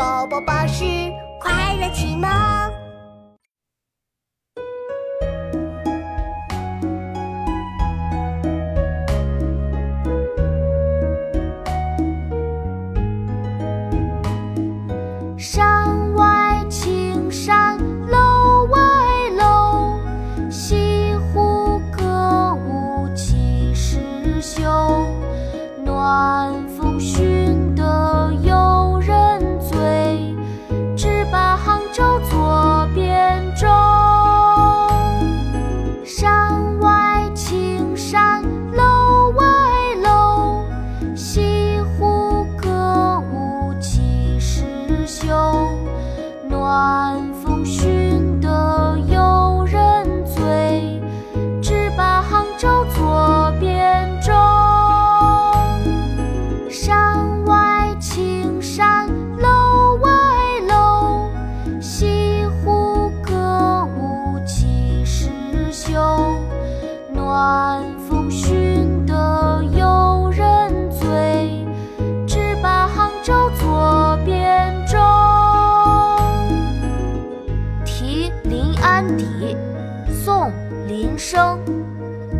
宝宝巴士快乐启蒙。山外青山楼外楼，西湖歌舞几时休？暖风熏暖风熏得游人醉，只把杭州作汴州。山外青山楼外楼，西湖歌舞几时休？暖风熏临安邸，宋·林升。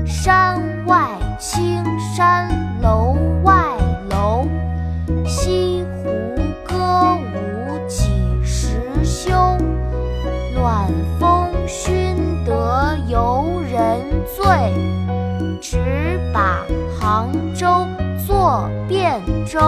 山外青山楼外楼，西湖歌舞几时休？暖风熏得游人醉，只把杭州作汴州。